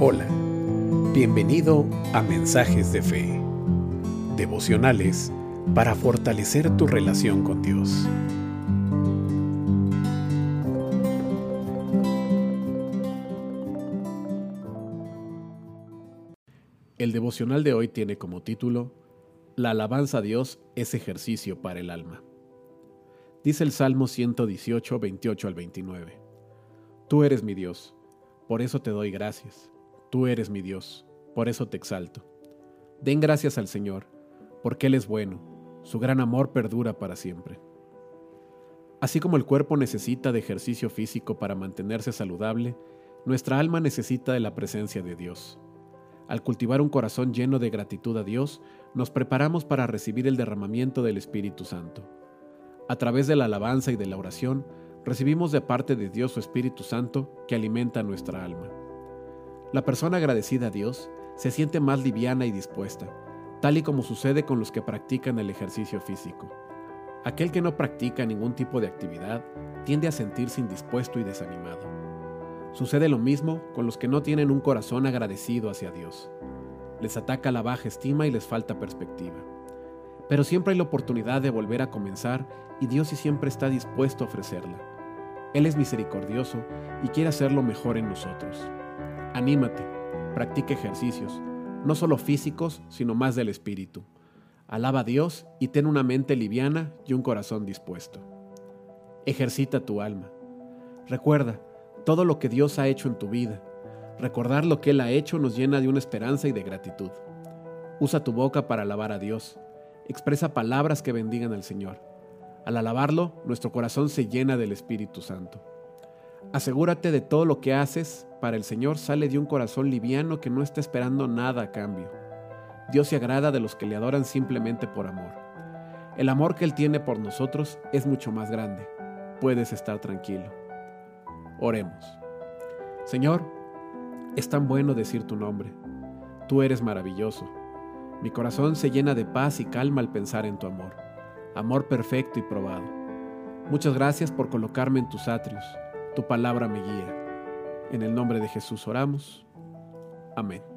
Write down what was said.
Hola, bienvenido a Mensajes de Fe, devocionales para fortalecer tu relación con Dios. El devocional de hoy tiene como título La alabanza a Dios es ejercicio para el alma. Dice el Salmo 118, 28 al 29. Tú eres mi Dios, por eso te doy gracias Tú eres mi Dios, por eso te exalto. Den gracias al Señor, porque Él es bueno, su gran amor perdura para siempre. Así como el cuerpo necesita de ejercicio físico para mantenerse saludable, nuestra alma necesita de la presencia de Dios. Al cultivar un corazón lleno de gratitud a Dios, nos preparamos para recibir el derramamiento del Espíritu Santo. A través de la alabanza y de la oración, recibimos de parte de Dios su Espíritu Santo que alimenta nuestra alma. La persona agradecida a Dios se siente más liviana y dispuesta, tal y como sucede con los que practican el ejercicio físico. Aquel que no practica ningún tipo de actividad tiende a sentirse indispuesto y desanimado. Sucede lo mismo con los que no tienen un corazón agradecido hacia Dios. Les ataca la baja estima y les falta perspectiva. Pero siempre hay la oportunidad de volver a comenzar y Dios siempre está dispuesto a ofrecerla. Él es misericordioso y quiere hacerlo mejor en nosotros. Anímate, practica ejercicios, no solo físicos, sino más del espíritu. Alaba a Dios y ten una mente liviana y un corazón dispuesto. Ejercita tu alma. Recuerda todo lo que Dios ha hecho en tu vida. Recordar lo que Él ha hecho nos llena de una esperanza y de gratitud. Usa tu boca para alabar a Dios. Expresa palabras que bendigan al Señor. Al alabarlo, nuestro corazón se llena del Espíritu Santo. Asegúrate de todo lo que haces para el Señor sale de un corazón liviano que no está esperando nada a cambio. Dios se agrada de los que le adoran simplemente por amor. El amor que Él tiene por nosotros es mucho más grande. Puedes estar tranquilo. Oremos. Señor, es tan bueno decir tu nombre. Tú eres maravilloso. Mi corazón se llena de paz y calma al pensar en tu amor. Amor perfecto y probado. Muchas gracias por colocarme en tus atrios tu palabra me guía. En el nombre de Jesús oramos. Amén.